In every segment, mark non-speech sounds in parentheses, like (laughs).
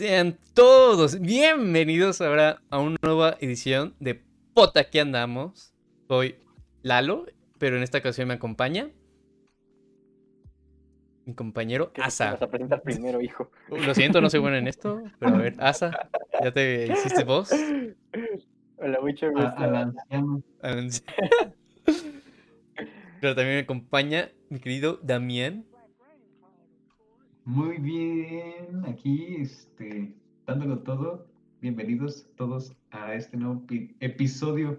Sean todos bienvenidos ahora a una nueva edición de Pota que andamos. Soy Lalo, pero en esta ocasión me acompaña mi compañero ¿Qué Asa. Vas a presentar primero, hijo. Lo siento, no soy bueno en esto, pero a ver, (laughs) Asa, ya te hiciste voz. Hola, mucho gusto. al (laughs) Pero también me acompaña mi querido Damián. Muy bien, aquí este, dándolo todo. Bienvenidos todos a este nuevo pi- episodio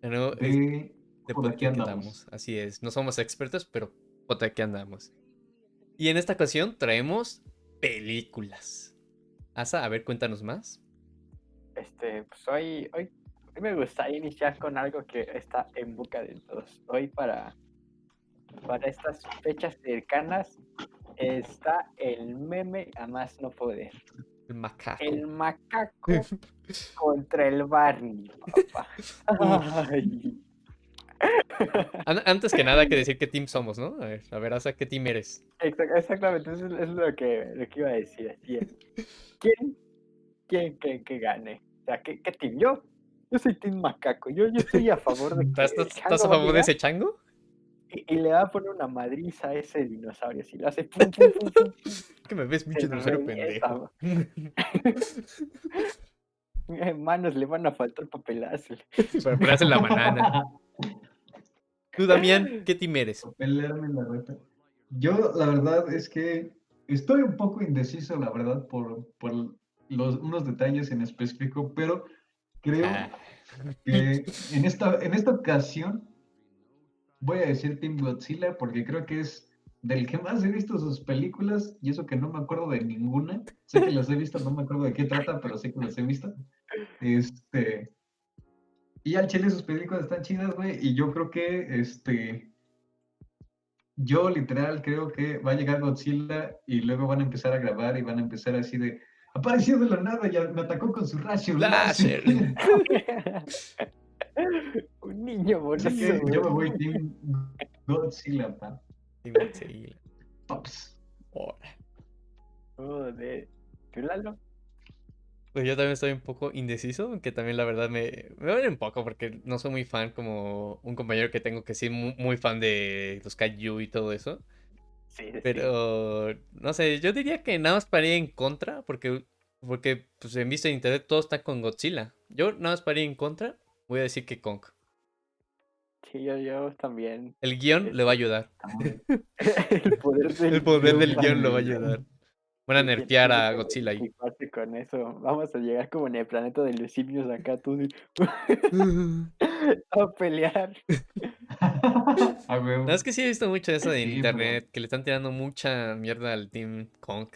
De nuevo, es- de, de Por Pota aquí que andamos. andamos. Así es, no somos expertos, pero Pota que andamos. Y en esta ocasión traemos películas. Asa, a ver, cuéntanos más. Este, pues hoy, hoy, hoy me gustaría iniciar con algo que está en boca de todos. Hoy para, para estas fechas cercanas está el meme a más no poder. El macaco. El macaco (laughs) contra el Barney, papá. Ay. An- Antes que nada hay que decir qué team somos, ¿no? A ver, a ver, Asa, ¿qué team eres? Exact- Exactamente, eso es, lo, que, lo que iba a decir. Así es. ¿Quién, quién que, que gane? O sea, ¿qué, qué team? Yo, yo soy team macaco. Yo, yo estoy a favor de (laughs) que ¿Estás, estás- a favor de ese chango? Y, y le va a poner una madriza a ese dinosaurio. Si lo hace pum, pum, pum, pum, (laughs) Que me ves, pinche dinosaurio pendejo. En (laughs) manos le van a faltar papelazos. Para ponerse la banana. Tú, Damián, ¿qué team eres? La reta. Yo, la verdad es que estoy un poco indeciso, la verdad, por, por los, unos detalles en específico, pero creo Ah, que en esta, en esta ocasión voy a decir Team Godzilla porque creo que es del que más he visto sus películas y eso que no me acuerdo de ninguna. Sé que las he visto, no me acuerdo de qué trata, pero sé que las he visto. Este. Y al chile sus películas están chidas, güey, y yo creo que este. Yo literal creo que va a llegar Godzilla y luego van a empezar a grabar y van a empezar así de. Apareció de la nada y me atacó con su rayo Láser. (laughs) (laughs) (laughs) Un niño bonito. Que yo me voy Team Godzilla, pa. Team Godzilla. Pops. Joder. ¿Tú, Lalo? Pues yo también estoy un poco indeciso, aunque también la verdad me, me duele un poco porque no soy muy fan como un compañero que tengo que sí muy, muy fan de los kaiju y todo eso. Sí, sí. Pero no sé, yo diría que nada más paría en contra porque porque pues en vista de internet todo está con Godzilla. Yo nada más paría en contra, voy a decir que Kong. Sí, yo, yo también. El guion le va a ayudar. (laughs) El poder (laughs) del, El poder del guion lo va a ayudar. Van a nerfear a Godzilla ahí. con eso. Vamos a llegar como en el planeta de los simios acá, tú de- (laughs) a pelear. No, es que sí he visto mucho de eso en Sí, internet, que le están tirando mucha mierda al Team Kong.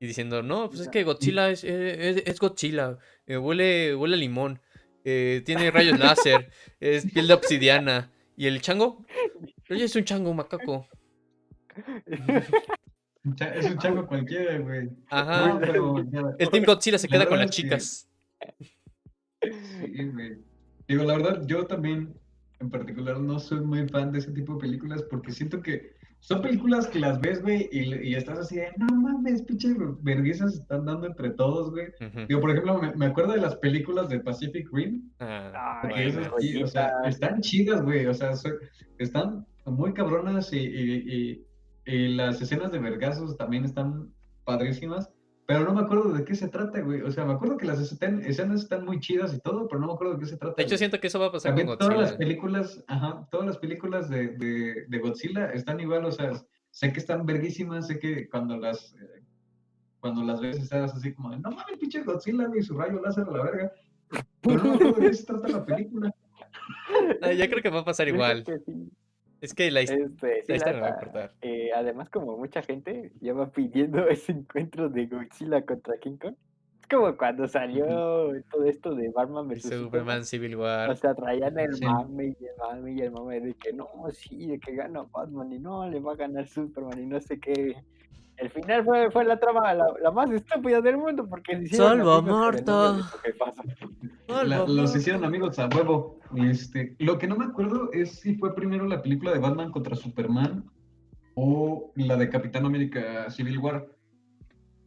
Y diciendo, no, pues es que Godzilla es, es, es Godzilla, eh, huele, huele a limón, eh, tiene rayos láser, es piel de obsidiana. ¿Y el chango? Oye, es un chango macaco. Un Es un chango cualquiera, güey. Ajá. No, pero El Team Godzilla se La queda con las que- chicas. sí, güey. Digo, la verdad, yo también, en particular, no soy muy fan de ese tipo de películas porque siento que son películas que las ves, güey, y, y estás así de, no mames, pinche vergüenzas se están dando entre todos, güey. Ujú. Digo, por ejemplo, me, me acuerdo de las películas de Pacific Rim, Ah, Ay, Porque esas bueno. sí, o sea, están chidas, güey. O sea, están muy cabronas y, y- y- y las escenas de vergazos también están padrísimas. Pero no me acuerdo de qué se trata, güey. O sea, me acuerdo que las escen- escenas están muy chidas y todo, pero no me acuerdo de qué se trata. De hecho, güey. siento que eso va a pasar También con todas las Godzilla. películas, ajá, todas las películas de, de- de Godzilla están igual, o sea, sé que están verguísimas, sé que cuando las eh, cuando las ves estás así como de, no mames, pinche Godzilla, güey, su rayo láser a la verga. Pero no me acuerdo de qué se trata la película. (laughs) Ah, ya creo que va a pasar Yo igual. Es que la, Este, la historia no va a importar. eh, además, como mucha gente ya va pidiendo (laughs) ese encuentro de Godzilla contra King Kong. Es como cuando salió todo esto de Batman vs Superman. Superman Civil O War. sea, traían el Sí. mame y el mame y el mame de que no, sí, de que gana Batman y no, le va a ganar Superman y no sé qué. El final fue, fue la trama la, la más estúpida del mundo porque se hicieron jefazo. La- los hicieron amigos a huevo. Este, lo que no me acuerdo es si fue primero la película de Batman contra Superman o la de Capitán América Civil War.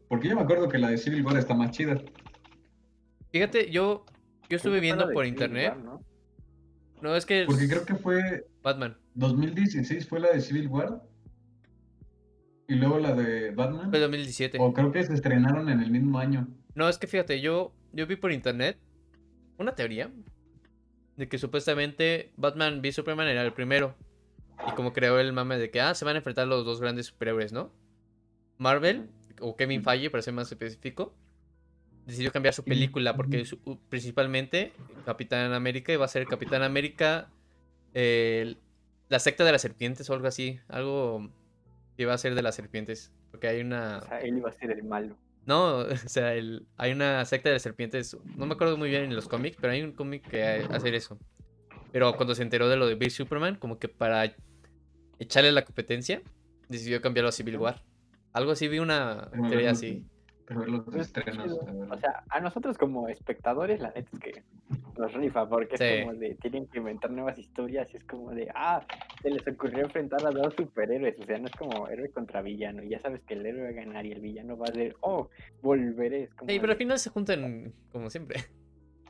Porque yo me acuerdo que la de Civil War está más chida. Fíjate, yo, yo estuve viendo por Civil internet. War, ¿no? No, es que Porque creo que fue Batman. 2016 fue la de Civil War. Y luego la de Batman. Fue 2017. O creo que se estrenaron en el mismo año. No, es que fíjate, yo, yo vi por internet una teoría de que supuestamente Batman v Superman era el primero. Y como creó el mame de que, ah, se van a enfrentar los dos grandes superhéroes, ¿no? Marvel, o Kevin Feige, para ser más específico, decidió cambiar su película porque su- principalmente Capitán América iba a ser Capitán América, eh, la secta de las serpientes o algo así. Algo iba a ser de las serpientes. Porque hay una... O sea, él iba a ser el malo. No, (laughs) o sea, el- hay una secta de serpientes, no me acuerdo muy bien en los cómics, pero hay un cómic que ha- hace eso. Pero cuando se enteró de lo de Bill Superman, como que para echarle la competencia, decidió cambiarlo a Civil War. Algo así, vi una teoría así. Pero ver los Pues, estrenos. O sea, a nosotros como espectadores, la neta es que nos rifa, porque Sí. es como de, tienen que inventar nuevas historias, y es como de, ah, se les ocurrió enfrentar a dos superhéroes, o sea, no es como héroe contra villano, y ya sabes que el héroe va a ganar y el villano va a ser, oh, volveré, es como Sí, pero de, al final se juntan como siempre.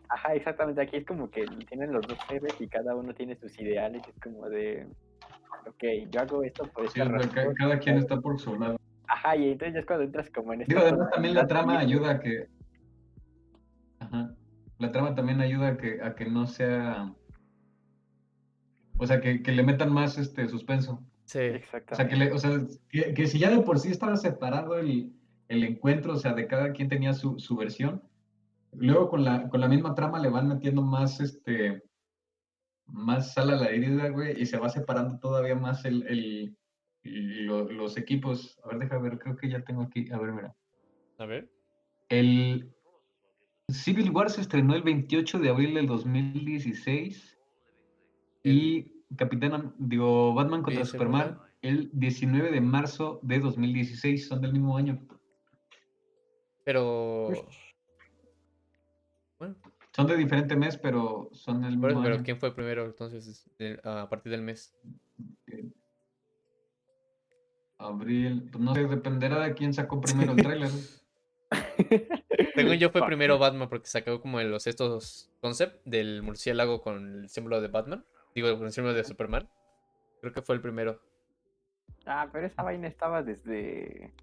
ajá, exactamente, aquí es como que tienen los dos héroes y cada uno tiene sus ideales, es como de, ok, yo hago esto por Sí, esta razón, cada quien está por su lado. Ajá, y entonces ya es cuando entras como en Digo, esta además también la trama ayuda a que. Ajá. La trama también ayuda a que, a que no sea. O sea, que, que le metan más este suspenso. Sí. O sea, Exactamente. que, le- o sea, que, que si ya de por sí estaba separado el, el encuentro, o sea, de cada quien tenía su, su versión, luego con la, con la misma trama le van metiendo más, este, más sal a la herida, güey, y se va separando todavía más el, el, lo- los equipos. A ver, deja ver, creo que ya tengo aquí, a ver, mira. A ver. El Civil War se estrenó el 28 de abril del 2016 y Capitán, digo, Batman contra Superman el 19 de marzo de 2016, son del mismo año. Pero. Pues, Bueno, Son de diferente mes, pero son del mismo pero año. ¿quién fue primero entonces de- a partir del mes? Abril, pues no sé, dependerá de quién sacó primero el tráiler. (laughs) Según yo fue primero Batman porque sacó como los estos concept del murciélago con el símbolo de Batman. Digo, con el símbolo de Superman. Creo que fue el primero. Ah, pero esa vaina estaba desde,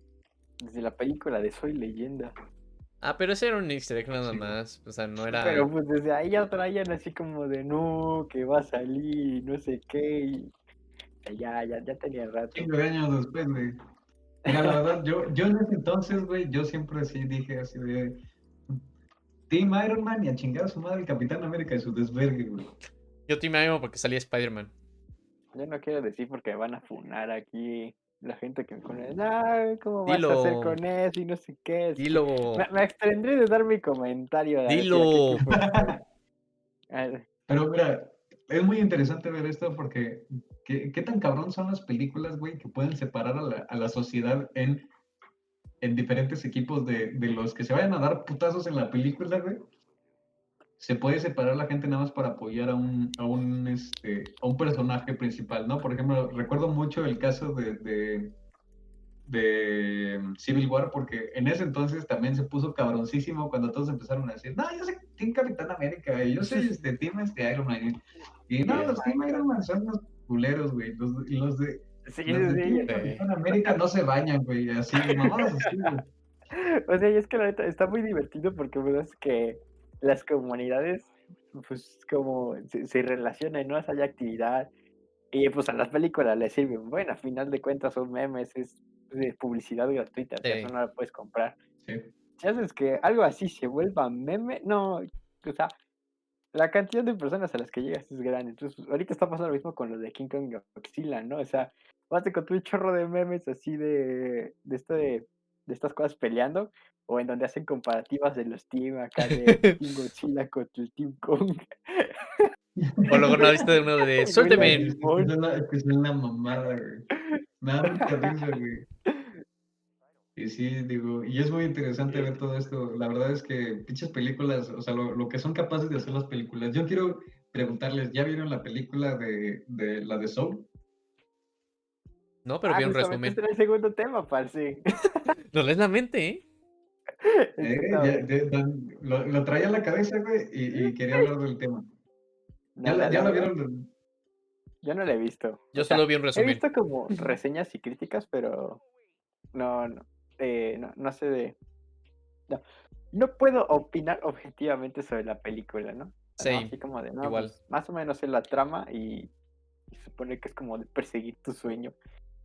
desde la película de Soy Leyenda. Ah, pero ese era un easter egg nada Sí. más. O sea, no era. Pero pues desde ahí ya traían así como de no, que va a salir, no sé qué. Y ya, ya, ya tenía rato. Cinco años después, güey. Mira, la verdad, yo, yo en ese entonces, güey, yo siempre sí dije así de Team Iron Man y a chingar a su madre el Capitán América y su desvergue, güey. Yo Team Iron porque salía Spider-Man. Yo no quiero decir porque me van a funar aquí la gente que me pone, no, ¿cómo vas a hacer con eso? Y no sé qué. es que-". Dilo. Me, me abstendré de dar mi comentario. Dilo. (laughs) (laughs) Pero mira, es muy interesante ver esto porque ¿qué, qué tan cabrón son las películas, güey, que pueden separar a la, a la sociedad en, en diferentes equipos de, de los que se vayan a dar putazos en la película, güey? Se puede separar la gente nada más para apoyar a un, a un, este, a un personaje principal, ¿no? Por ejemplo, recuerdo mucho el caso de, de, de Civil War porque en ese entonces también se puso cabroncísimo cuando todos empezaron a decir, no, yo soy Team Capitán América, yo soy este Team este Iron Man. Y, y no, los Team Iron Man son los culeros, güey. Los, de, sí, los de sí. Capitán América no se bañan, güey. Así, mamadas así, güey. (laughs) O sea, y es que la neta está muy divertido porque pues, es que las comunidades, pues como se, se relacionan, ¿no? O sea, hay actividad. Y pues a las películas les sirven. Bueno, a final de cuentas son memes, es de publicidad gratuita, o sea, Sí. eso no la puedes comprar. Sí. Si haces que algo así se vuelva meme, no, o sea, la cantidad de personas a las que llegas es grande. Entonces, ahorita está pasando lo mismo con lo de King Kong y Godzilla, ¿no? O sea, vas a encontrar un chorro de memes así de, de, esto de, de estas cosas peleando, o en donde hacen comparativas de los team acá de (laughs) Team Godzilla contra el Team Kong. O luego no viste uno de (laughs) Suélteme. Es que es una, es que es una mamada, güey. Me da mucha risa, güey. Y sí, digo, y es muy interesante ver todo esto. La verdad es que pinches películas, o sea, lo, lo que son capaces de hacer las películas. Yo quiero preguntarles, ¿ya vieron la película de, de la de Soul? No, pero Ah, vi un resumen. este el segundo tema, parce. (laughs) No lees la mente, ¿eh? (laughs) Eh, ya- de- dan- lo, lo traía en la cabeza, güey, y, y quería hablar del tema. (laughs) No, ¿Ya, la- ya la verdad, vieron? Yo no la he visto. Yo O sea, solo vi un He resumen. visto como reseñas y críticas, pero no, no, eh, no, no sé de... No, no puedo opinar objetivamente sobre la película, ¿no? Same, Así como de, no, igual. pues, más o menos es la trama y, y supone que es como de perseguir tu sueño.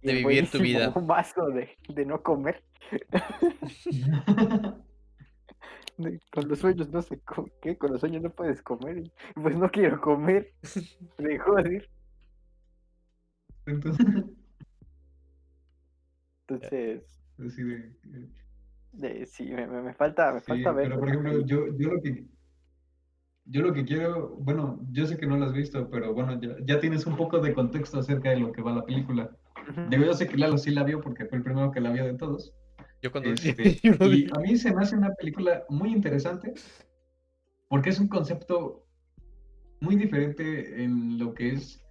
Y De vivir tu vida. (laughs) mazo de, de no comer. (laughs) con los sueños no sé qué, con los sueños no puedes comer. pues no quiero comer. (laughs) De joder. Entonces, Entonces, así de, de- sí, me, me- me falta, me sí, falta ver. pero por ejemplo, yo, yo lo que yo lo que quiero, bueno, yo sé que no lo has visto, pero bueno, ya, ya tienes un poco de contexto acerca de lo que va la película. Digo, yo sé que Lalo sí la vio porque fue el primero que la vio de todos. Yo cuando Este, (laughs) yo no y a mí se me hace una película muy interesante porque es un concepto muy diferente en lo que es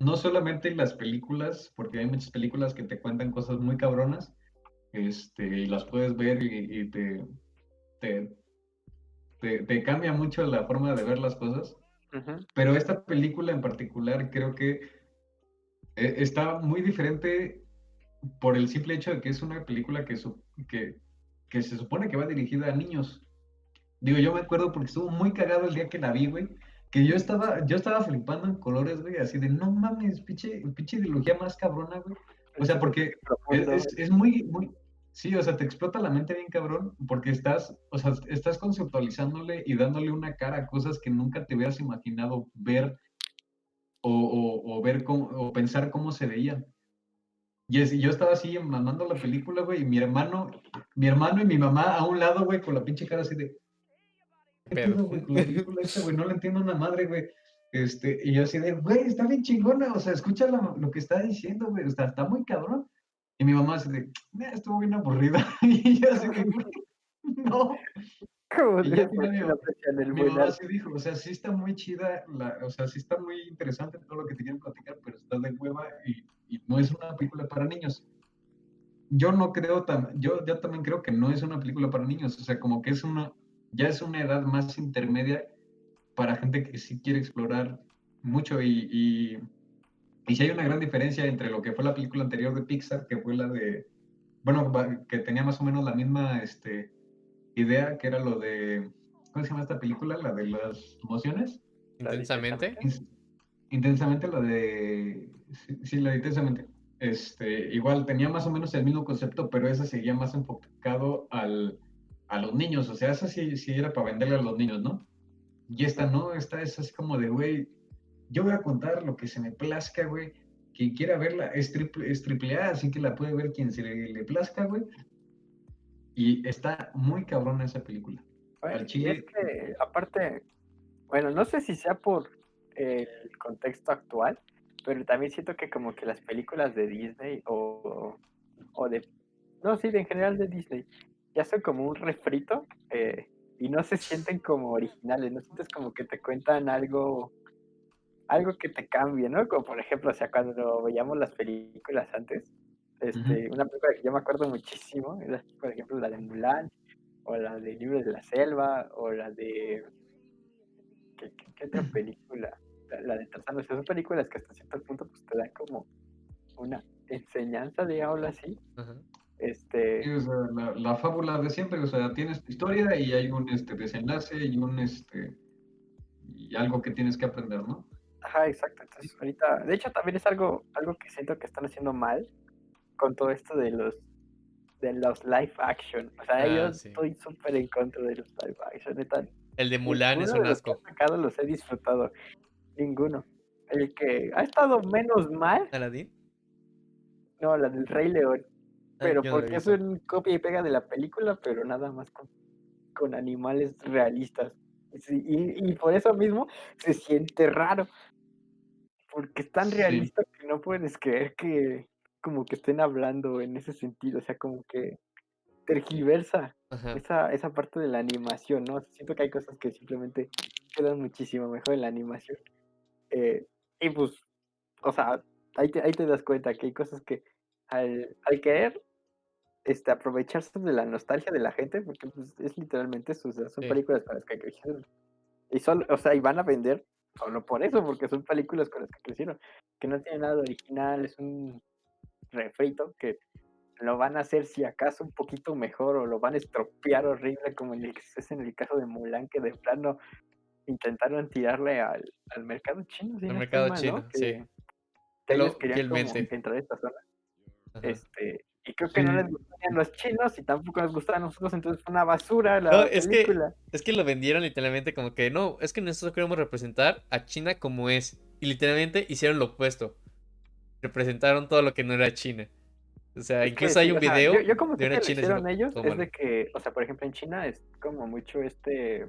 no solamente las películas, porque hay muchas películas que te cuentan cosas muy cabronas, este, y las puedes ver y, y te, te, te, te cambia mucho la forma de ver las cosas. Ujú. Pero esta película en particular creo que eh, está muy diferente por el simple hecho de que es una película que, su- que, que se supone que va dirigida a niños. Digo, yo me acuerdo porque estuvo muy cagado el día que la vi, güey, que yo estaba, yo estaba flipando en colores, güey, así de, no mames, pinche, pinche ideología más cabrona, güey. O sea, porque es, es- es muy, muy, sí, o sea, te explota la mente bien cabrón, porque estás, o sea, estás conceptualizándole y dándole una cara a cosas que nunca te hubieras imaginado ver o, o- o ver cómo, o pensar cómo se veían. Y es- yo estaba así mamando la película, güey, y mi hermano, mi hermano y mi mamá a un lado, güey, con la pinche cara así de, ¿qué Pedo. pedo, güey, con la película esta, güey? No le entiendo una madre, güey. Este, y yo así de, güey, está bien chingona, o sea, escucha la- lo que está diciendo, güey, o sea, está muy cabrón. Y mi mamá así de, "Mira, estuvo bien aburrida. (laughs) Y yo así de, "Güey, (laughs) no. Y ya ¿por tiene mi- el mamá arte? sí dijo, o sea, sí está muy chida, la, o sea, sí está muy interesante todo lo que te quieren platicar, pero está de hueva y, y no es una película para niños. Yo no creo, tam- yo, yo también creo que no es una película para niños, o sea, como que es una, ya es una edad más intermedia para gente que sí quiere explorar mucho y, y, y sí hay una gran diferencia entre lo que fue la película anterior de Pixar, que fue la de, bueno, que tenía más o menos la misma este, idea, que era lo de, ¿cómo se llama esta película? La de las emociones. Intensamente. Intensamente, la de, sí, sí, la de intensamente. Este, igual tenía más o menos el mismo concepto, pero esa seguía más enfocado al, a los niños, o sea, esa sí, sí era para venderle a los niños, ¿no? Y esta no, esta es así como de, güey, yo voy a contar lo que se me plazca, güey. Quien quiera verla es triple, es triple A, así que la puede ver quien se le, le plazca, güey. Y está muy cabrona esa película. Al chile- es que, aparte, bueno, no sé si sea por el contexto actual, pero también siento que como que las películas de Disney o, o de, no, sí, de en general de Disney, ya son como un refrito eh, y no se sienten como originales, no sientes como que te cuentan algo, algo que te cambie, ¿no? Como por ejemplo, o sea, cuando veíamos las películas antes, este, una película que yo me acuerdo muchísimo, era, por ejemplo, la de Mulan, o la de Libros de la Selva, o la de... ¿Qué, qué- qué otra película? La, la de Tarzán, o sea, son películas que hasta cierto punto pues, te dan como una enseñanza, digámoslo así. Este, Sí, o sea, la, la fábula de siempre, o sea, tienes tu historia y hay un este, desenlace y un este y algo que tienes que aprender, ¿no? Ajá, exacto. Entonces, ahorita, de hecho, también es algo, algo que siento que están haciendo mal con todo esto de los de los live action. O sea, Ah, yo sí. estoy súper en contra de los live action. Neta, El de Mulan es un de los que asco. han sacado los he disfrutado. Ninguno. El que ha estado menos mal, ¿Aladín? no, la del Rey León. Ah, Pero he porque es un copia y pega de la película, pero nada más con, con animales realistas. Y, sí, y- y por eso mismo se siente raro. Porque es tan Sí. realista que no puedes creer que como que estén hablando en ese sentido. O sea, como que tergiversa esa, esa parte de la animación, ¿no? Siento que hay cosas que simplemente quedan muchísimo mejor en la animación. Eh, y pues, o sea, ahí te, ahí te das cuenta que hay cosas que al, al querer este, aprovecharse de la nostalgia de la gente, porque pues, es literalmente sea, son Sí. películas con las que crecieron. Y solo, o sea, y van a vender solo por eso, porque son películas con las que crecieron, que no tienen nada de original, es un refrito que lo van a hacer si acaso un poquito mejor o lo van a estropear horrible como en el, es en el caso de Mulan que de plano intentaron tirarle al, al mercado chino. Al mercado chino, ¿no? sí. Que, que Lo- ellos querían como entrar a esta zona. Ajá. Este, y creo que no les gustaban los chinos y tampoco les gustaban a nosotros, entonces fue una basura la No, es que- película. Es que lo vendieron literalmente como que no, es que nosotros queremos representar a China como es. Y literalmente hicieron lo opuesto. Representaron todo lo que no era China. O sea, Es que incluso hay sí, un o sea, video yo, yo como de sé una que china hicieron ellos es de que, o sea, por ejemplo, en China es como mucho este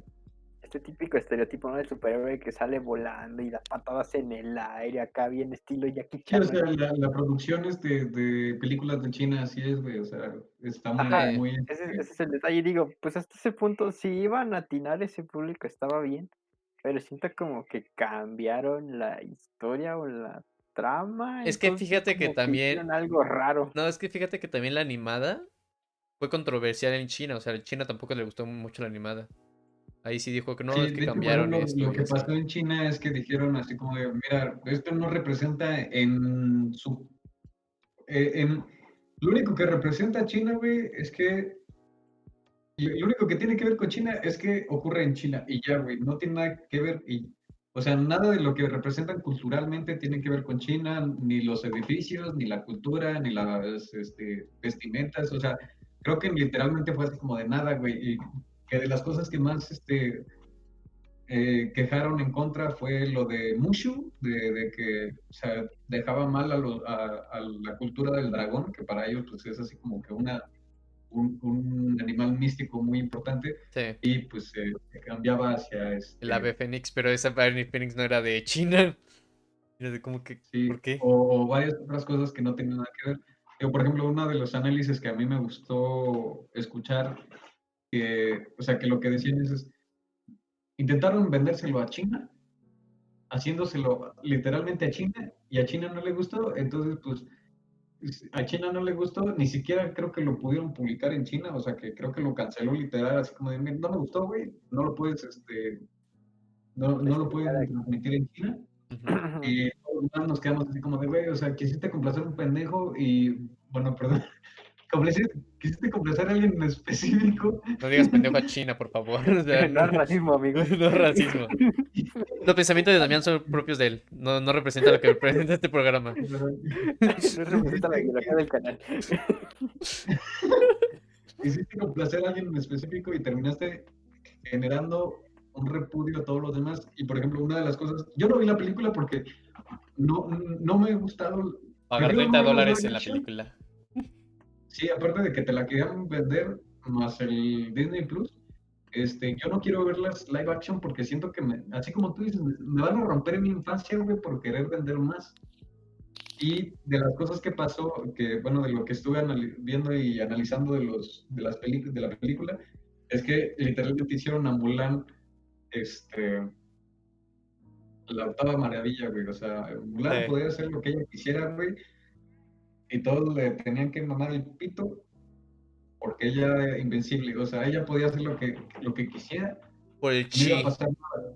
este típico estereotipo ¿no? del superhéroe que sale volando y da patadas en el aire, acá bien estilo Jackie Sí, Chan. o ¿no? sea, la, la producción este, de películas de China así es, güey, o sea, está muy, Ajá, muy... Ese, este, ese es el detalle. Digo, pues hasta ese punto, si iban a atinar ese público, estaba bien. Pero siento como que cambiaron la historia o la trama. Es que fíjate que también- hicieron algo raro. No, es que fíjate que también la animada fue controversial en China. O sea, a China tampoco le gustó mucho la animada. Ahí sí dijo que no, sí, es que hecho, cambiaron bueno, lo, esto. lo que así. pasó en China es que dijeron así como de, mira, esto no representa en su... eh, en, lo único que representa a China, güey, es que... Lo lo único que tiene que ver con China es que ocurre en China y ya, güey, no tiene nada que ver y... O sea, nada de lo que representan culturalmente tiene que ver con China, ni los edificios, ni la cultura, ni las este, vestimentas, o sea, creo que literalmente fue así como de nada, güey, y que de las cosas que más este, eh, quejaron en contra fue lo de Mushu, de, de que o sea, dejaba mal a, lo- a- a la cultura del dragón, que para ellos pues, es así como que una, un, un animal místico muy importante, Sí, y pues eh, se cambiaba hacia... Este, el ave fénix, pero esa ave fénix no era de China. (laughs) Era de como que, Sí, ¿por qué? O, o varias otras cosas que no tienen nada que ver. Yo, por ejemplo, uno de los análisis que a mí me gustó escuchar, que, o sea, que lo que decían es, es, intentaron vendérselo a China, haciéndoselo literalmente a China, y a China no le gustó, entonces, pues, es- a China no le gustó, ni siquiera creo que lo pudieron publicar en China, o sea, que creo que lo canceló literal, así como de, "Mira, no me gustó, güey, no lo puedes, este, no, no lo puedes transmitir en China. Y todos nos quedamos así como de, güey, o sea, quisiste complacer a un pendejo y, bueno, (laughs) perdón, quisiste complacer a alguien en específico. No digas pendejo a China, por favor. O sea, no es racismo, amigos. (laughs) no es racismo. Los pensamientos de Damián son propios de él. No, no representa lo que representa este programa. (laughs) No representa la ideología del canal. Quisiste complacer a alguien en específico y terminaste generando un repudio a todos los demás. Y, por ejemplo, una de las cosas, yo no vi la película porque no, no me ha gustado. Pagar Prefiero 30 ver dólares en la película. Sí, aparte de que te la querían vender más el Disney Plus, este, yo no quiero ver las live action porque siento que, me, así como tú dices, me, me van a romper mi infancia, güey, por querer vender más. Y de las cosas que pasó, que bueno, de lo que estuve viendo y analizando de, los, de, las películas de la película, es que literalmente hicieron a Mulan, este, la octava maravilla, güey. O sea, Mulan Sí. podía hacer lo que ella quisiera, güey. Y todos le tenían que mamar el pito porque ella era invencible. O sea, ella podía hacer lo que, lo que quisiera. Por el No chi. iba a pasar nada.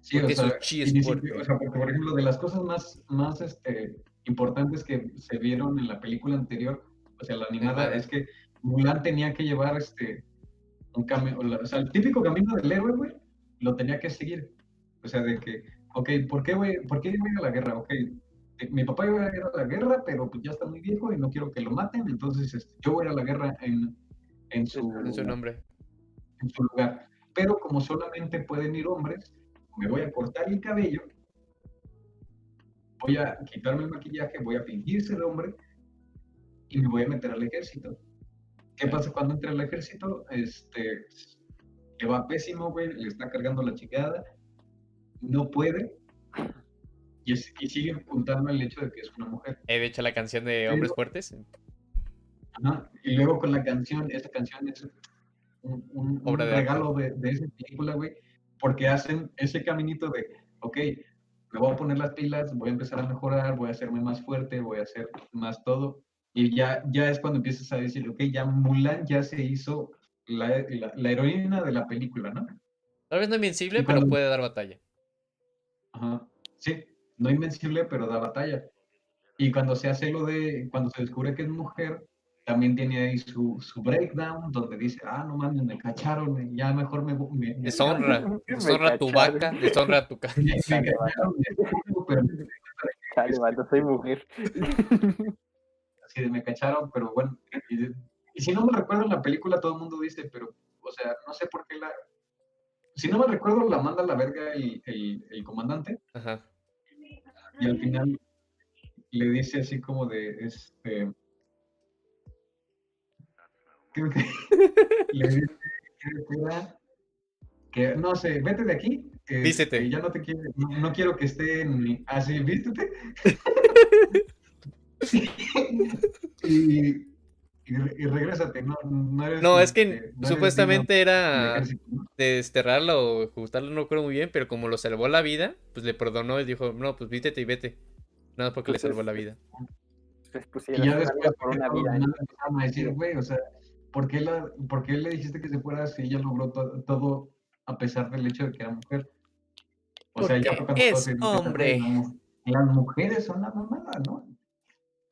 Sí, Porque o sea, chi es fuerte. o sea, porque, por ejemplo, de las cosas más, más este, importantes que se vieron en la película anterior, o sea, la animada, es que Mulan tenía que llevar este, un camino, o sea, el típico camino del héroe, güey, lo tenía que seguir. O sea, de que, ok, ¿por qué, güey? ¿Por qué iba a la guerra? Ok, mi papá iba a ir a la guerra, pero pues ya está muy viejo y no quiero que lo maten, entonces este, yo voy a la guerra en, en, su, En su nombre. en su lugar. Pero como solamente pueden ir hombres, me voy a cortar el cabello, voy a quitarme el maquillaje, voy a fingir ser hombre y me voy a meter al ejército. ¿Qué pasa cuando entra al ejército? Este, le va pésimo, güey, le está cargando la chingada, no puede y, es- y sigue apuntando el hecho de que es una mujer. De hecho, la canción de Hombres Pero- Fuertes. Ajá, Y luego con la canción, esta canción es un, un- un Obra de arte. regalo de, de esa película, güey, porque hacen ese caminito de, ok, me voy a poner las pilas, voy a empezar a mejorar, voy a hacerme más fuerte, voy a hacer más todo. Y ya, ya es cuando empiezas a decir, ok, ya Mulan ya se hizo la, la, la heroína de la película, ¿no? Tal vez no invencible, pero puede dar batalla. Ajá. Sí, no invencible, pero da batalla. Y cuando se hace lo de, cuando se descubre que es mujer, también tiene ahí su, su breakdown, donde dice, ah, no mames, me cacharon, ya mejor me... me, me- Deshonra. (laughs) Me Deshonra tu cacharon. vaca, deshonra tu (laughs) cacharon, Chale, vato, soy mujer. (laughs) así de me cacharon, pero bueno. Y, de- y si no me recuerdo en la película, todo el mundo dice, pero, o sea, no sé por qué la... Si no me recuerdo, la manda a la verga el, el, el comandante, Ajá. Y al final le dice así como de, este... Creo que (laughs) le dice que que, no sé, vete de aquí. este, Vístete. Ya no te quiero, no, no quiero que esté en... Así, vístete. (laughs) (laughs) y, y, re- y regrésate, no, no eres... No, es que no supuestamente era desterrarla o ejecutarla, no recuerdo muy bien, pero como lo salvó la vida, pues le perdonó y dijo, no, pues vístete y vete. Nada porque le salvó la vida. Pues Y pusieron ya después por una vida. empezaron a decir, güey, o sea, ¿por qué, la, ¿por qué le dijiste que se fuera si ella logró to- todo a pesar del hecho de que era mujer? O sea, ya es hombre. Las mujeres son la mamada, ¿no?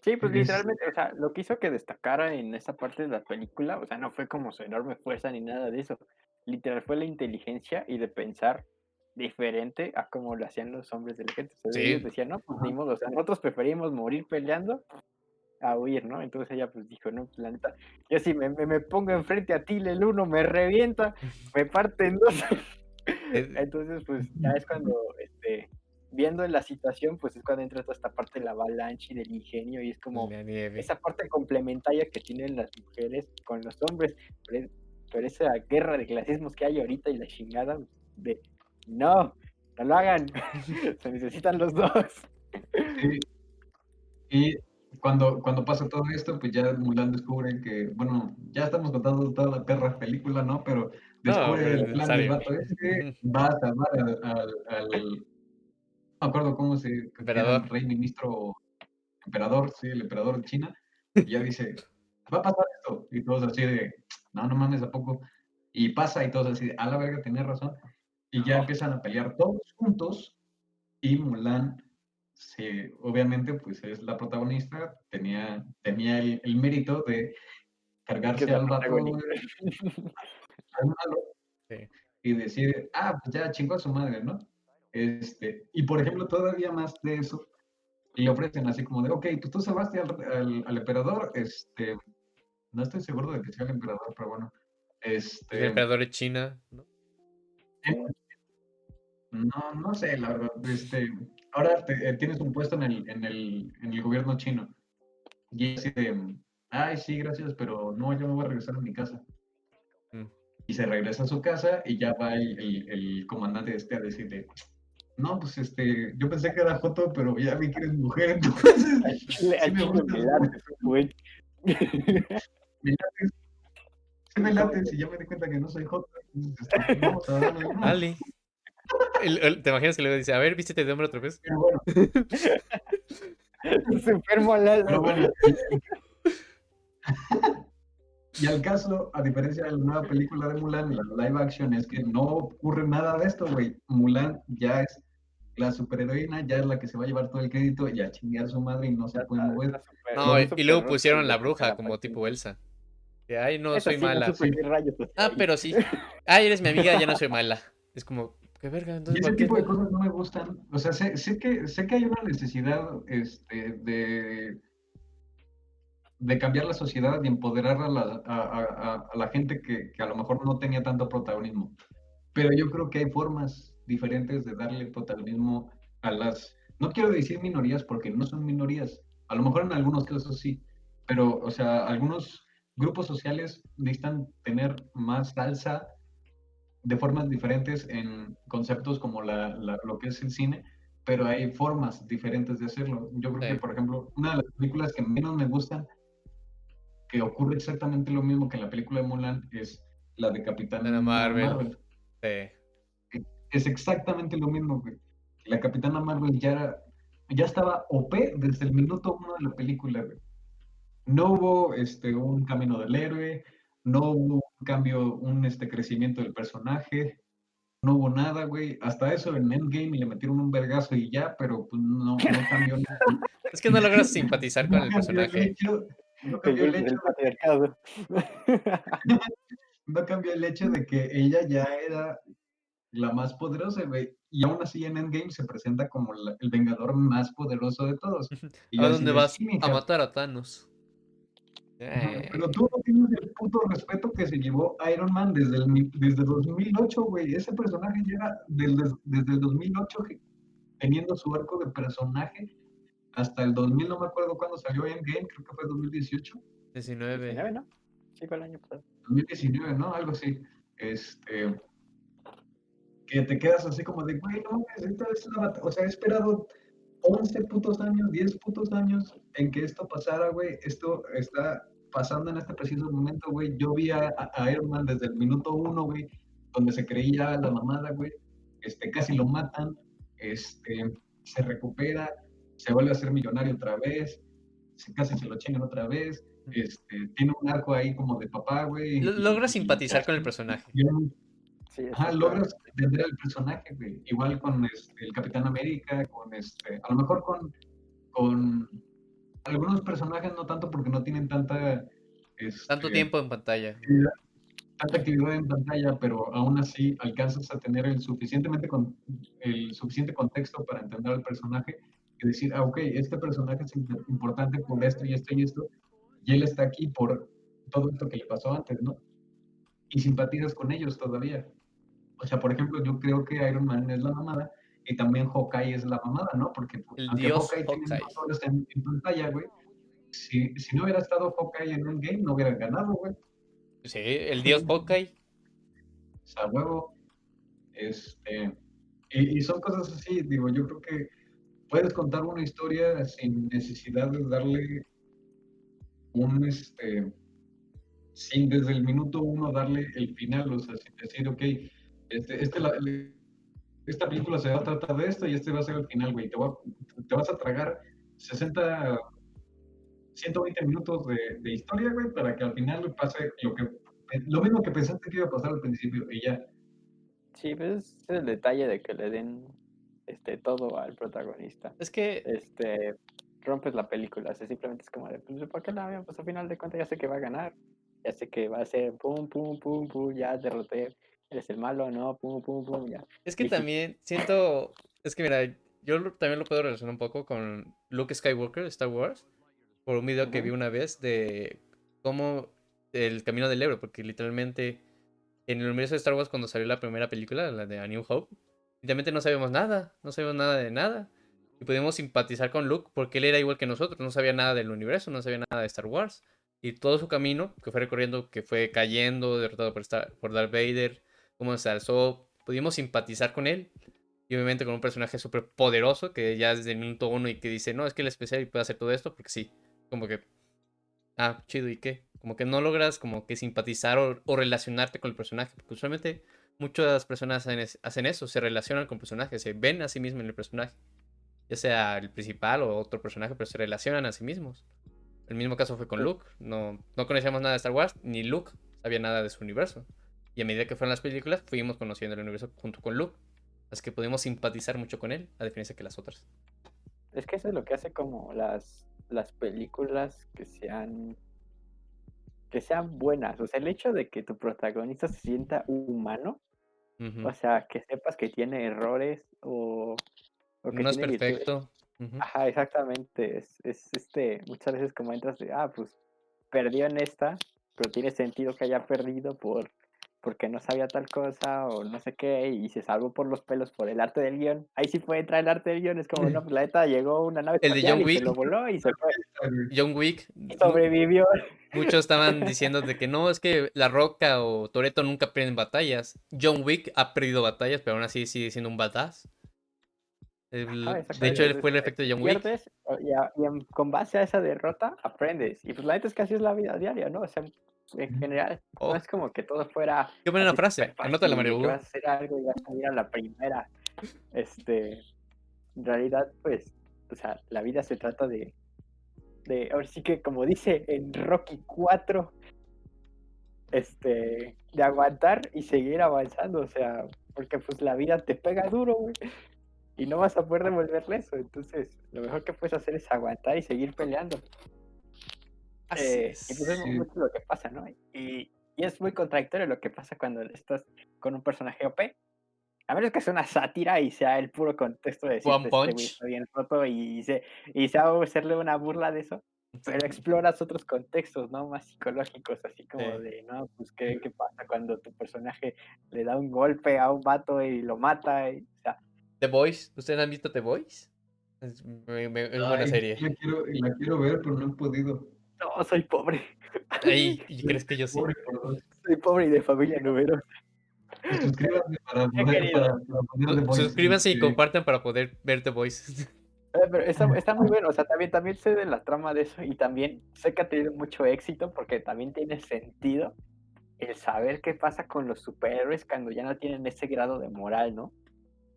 Sí, pues Es- literalmente, o sea, lo que hizo que destacara en esa parte de la película, o sea, no fue como su enorme fuerza ni nada de eso. Literal fue la inteligencia y de pensar diferente a como lo hacían los hombres del ejército. O sea, Sí. Ellos decían, no, pues o sea, nosotros preferimos morir peleando a huir, ¿no? Entonces ella pues dijo, no, pues la neta, yo si me, me, me pongo enfrente a ti, el uno me revienta, (laughs) me parte en dos. (laughs) Entonces, pues ya (laughs) es cuando, este, viendo la situación, pues es cuando entra toda esta parte de la avalancha y del ingenio y es como esa parte complementaria que tienen las mujeres con los hombres, pero, pero esa guerra de clasismos que hay ahorita y la chingada de no, no lo hagan, (laughs) se necesitan los dos. Sí. Y cuando, cuando pasa todo esto, pues ya Mulan descubre que, bueno, ya estamos contando toda la perra película, ¿no? Pero descubre pero el plan del vato este, va a salvar al, al, al- no me acuerdo cómo se, el Emperador. rey ministro, emperador, sí, el emperador de China, (laughs) y ya dice, va a pasar esto, y todos así de, no, no mames, ¿a poco? Y pasa, y todos así de, a la verga, tenía razón, y ya empiezan a pelear todos juntos, y Mulan se, obviamente, pues es la protagonista, tenía, tenía el, el mérito de cargarse al vato (laughs) Sí. y decir, ah, pues ya chingó a su madre, ¿no? Este, y por ejemplo, todavía más de eso, le ofrecen así como de, ok, pues tú salvaste al, al, al emperador, este, no estoy seguro de que sea el emperador, pero bueno, El este, emperador de China, ¿no? no, no sé, la verdad, este, ahora te- eh, tienes un puesto en el, en el, en el gobierno chino, y así de, ay, sí, gracias, pero no, yo me voy a regresar a mi casa. Mm. Y se regresa a su casa y ya va el, el, el comandante este a decirle, no, pues este, yo pensé que era Joto, pero ya vi que eres mujer, (laughs) entonces chile, Sí me gusta, late, güey. me lates, sí me lates y ya me di cuenta que no soy Joto, este, vamos a darle una. Ali. El- el- ¿Te imaginas que luego dice, a ver, vístete de hombre otra vez? Pero bueno, (laughs) Se enfermo Lalo. pero bueno. (laughs) Y al caso, a diferencia de la nueva película de Mulan, la live action es que no ocurre nada de esto, güey. Mulan ya es la superheroína, ya es la que se va a llevar todo el crédito y a chingar a su madre y no se puede mover. No, y, y luego pusieron la bruja como tipo Elsa. Que, ay, no, soy mala. Ah, pero sí. Ay, eres mi amiga, ya no soy mala. Es como, qué verga, Y entonces, ese ¿por qué? tipo de cosas no me gustan. O sea, sé, sé que, sé que hay una necesidad este, de, de cambiar la sociedad y empoderar a la, a- a la gente que, que a lo mejor no tenía tanto protagonismo. Pero yo creo que hay formas diferentes de darle protagonismo a las, no quiero decir minorías porque no son minorías, a lo mejor en algunos casos sí, pero, o sea, algunos grupos sociales necesitan tener más salsa de formas diferentes en conceptos como la, la- lo que es el cine, pero hay formas diferentes de hacerlo. Yo creo Sí. que, por ejemplo, una de las películas que menos me gustan, que ocurre exactamente lo mismo que en la película de Mulan, es la de Capitana La de Marvel. Marvel. Sí. Es exactamente lo mismo, güey. La Capitana Marvel ya, era- ya estaba OP desde el minuto uno de la película, güey. no hubo este, un camino del héroe, no hubo un cambio, un este, crecimiento del personaje, no hubo nada, güey. Hasta eso en Endgame le metieron un vergazo y ya, pero pues no, no cambió nada. (laughs) Es que no logras simpatizar con el personaje. hecho, no cambió el hecho (laughs) no cambió el hecho de que ella ya era la más poderosa, güey. Y aún así en Endgame se presenta como la- el vengador más poderoso de todos. Y ¿A dónde de, vas? "Sí, A matar a Thanos. Eh, Pero tú no tienes el puto respeto que se llevó Iron Man desde el, desde 2008, güey. Ese personaje llega desde, desde el 2008 que- teniendo su arco de personaje hasta el 2000, no me acuerdo cuándo salió Endgame, creo que fue 2018. 19. 19, ¿no? Sí, fue el año pasado. 2019, ¿no? Algo así. Este. Que te quedas así como de, güey, no, esta es bat- O sea, he esperado 11 putos años, 10 putos años en que esto pasara, güey. Esto está pasando en este preciso momento, güey. Yo vi a, a- a Iron Man desde el minuto uno, güey, donde se creía la mamada, güey. Este, casi lo matan. Este, se recupera, se vuelve a ser millonario otra vez. Se, casi se lo chingan otra vez. Este, tiene un arco ahí como de papá, güey. Lo- y- Logras y- simpatizar con el personaje. y- Sí, Ajá, logras entender al personaje, güey. Igual con este, el Capitán América, con este, a lo mejor con, con algunos personajes no tanto porque no tienen tanta, este, Tanto tiempo en pantalla. actividad- tanta actividad en pantalla, pero aún así alcanzas a tener el suficientemente con, el suficiente contexto para entender al personaje y decir, ah, ok, este personaje es imp- importante por esto y esto y esto, y él está aquí por todo esto que le pasó antes, ¿no? Y simpatizas con ellos todavía. O sea, por ejemplo, yo creo que Iron Man es la mamada y también Hawkeye es la mamada, ¿no? Porque pues, El aunque dios Hawkeye tiene Hawkeye. más horas en, en pantalla, güey, si, si no hubiera estado Hawkeye en un game, no hubieran ganado, güey. Sí, el dios Hawkeye. O sea, huevo. Este, y, y son cosas así, digo, yo creo que puedes contar una historia sin necesidad de darle un, este, sin desde el minuto uno darle el final, o sea, sin decir, ok, este, este la- le- esta película se va a tratar de esto y este va a ser el final, güey, te, va- te vas a tragar 60, 120 minutos de, de historia, güey, para que al final pase lo que, lo mismo que pensaste que iba a pasar al principio y ya. Sí, pues ese es el detalle de que le den este todo al protagonista. Es que Este rompes la película, o sea, simplemente es como de, pues, ¿por qué la? Pues al final de cuentas ya sé que va a ganar, ya sé que va a ser pum, pum, pum, pum, ya derroté, eres el malo, no, pum, pum, pum, ya. Es que también siento. Es que mira, yo también lo puedo relacionar un poco con Luke Skywalker de Star Wars. Por un video que vi una vez de cómo el camino del héroe. Porque literalmente en el universo de Star Wars, cuando salió la primera película, la de A New Hope, literalmente no sabíamos nada. No sabíamos nada de nada. Y pudimos simpatizar con Luke porque él era igual que nosotros. No sabía nada del universo, no sabía nada de Star Wars. Y todo su camino que fue recorriendo, que fue cayendo, derrotado por, Star- por Darth Vader, cómo se alzó, pudimos simpatizar con él. Y obviamente con un personaje súper poderoso que ya desde el minuto uno y que dice, no, es que él es especial y puede hacer todo esto, porque sí, como que, ah, chido, ¿y qué? Como que no logras como que simpatizar o, o relacionarte con el personaje, porque usualmente muchas personas hacen eso, se relacionan con personajes, se ven a sí mismos en el personaje, ya sea el principal o otro personaje, pero se relacionan a sí mismos. El mismo caso fue con Luke, no, no conocíamos nada de Star Wars, ni Luke sabía nada de su universo. Y a medida que fueron las películas, fuimos conociendo el universo junto con Luke. Así que pudimos simpatizar mucho con él, a diferencia que las otras. Es que eso es lo que hace como las, las películas que sean que sean buenas. O sea, el hecho de que tu protagonista se sienta humano, o sea, que sepas que tiene errores o, o que No es perfecto. Ajá, exactamente. Es, es este, muchas veces como entras de, ah, pues perdió en esta, pero tiene sentido que haya perdido por porque no sabía tal cosa o no sé qué y se salvó por los pelos por el arte del guion. Ahí sí puede entrar el arte del guion, es como, no, pues la neta llegó una nave El de John y se Wick. lo voló y se fue. (laughs) John Wick, Y sobrevivió. muchos estaban (laughs) diciendo de que no, es que La Roca o Toreto nunca pierden batallas. John Wick ha perdido batallas, pero aún así sigue siendo un badass. El- Ajá, de hecho, fue el efecto de John Wick. Y, a- y en- con base a esa derrota aprendes. Y pues la neta es que así es la vida diaria, ¿no? O sea, en general, Oh. no es como que todo fuera Qué buena frase. Anótala, fácil Mario vas a hacer algo y vas a ir a la primera. Este, en realidad, pues, o sea, la vida se trata de, de, ahora sí que como dice en Rocky 4, este, de aguantar y seguir avanzando, o sea, porque pues la vida te pega duro, güey, y no vas a poder devolverle eso, entonces lo mejor que puedes hacer es aguantar y seguir peleando. Así Eh, es. y es Sí. mucho lo que pasa, ¿no? Y, y es muy contradictorio lo que pasa cuando estás con un personaje OP. A menos que sea una sátira y sea el puro contexto de decir, One pues, este Punch. está bien roto y, se, y sea hacerle una burla de eso. Pero explores otros contextos, ¿no? Más psicológicos, así como Sí. de, ¿no? Pues, ¿qué, qué pasa cuando tu personaje le da un golpe a un vato y lo mata? Y, o sea, The Voice. ¿Ustedes han visto The Voice? Es, me- me- es buena Ay, serie. La quiero, la quiero ver, pero no he podido. No, soy pobre. (laughs) Ay, ¿y crees que yo? Pobre dos. Soy pobre y de familia numerosa. Pues Suscríbanse para poder, para, para poder The Voice, Suscríbanse y este, compartan para poder ver The Voice. (laughs) Eh, Pero está, está muy bueno, o sea, también, también sé de la trama de eso y también sé que ha tenido mucho éxito porque también tiene sentido el saber qué pasa con los superhéroes cuando ya no tienen ese grado de moral, ¿no?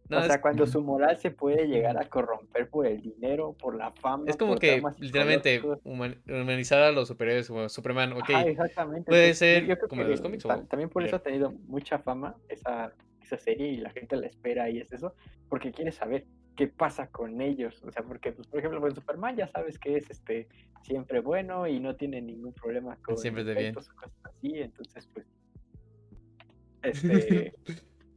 No, o sea, es, cuando su moral se puede llegar a corromper por el dinero, por la fama. es como que literalmente humanizar a los superhéroes como Superman. Ok, Ajá, exactamente. puede ser yo creo como que los cómics, o- También por eso ha tenido mucha fama esa, esa serie y la gente la espera y es eso, porque quiere saber qué pasa con ellos. O sea, porque, pues, por ejemplo, con Superman ya sabes que es este siempre bueno y no tiene ningún problema con Siempre de bien. o cosas así, entonces pues (laughs) este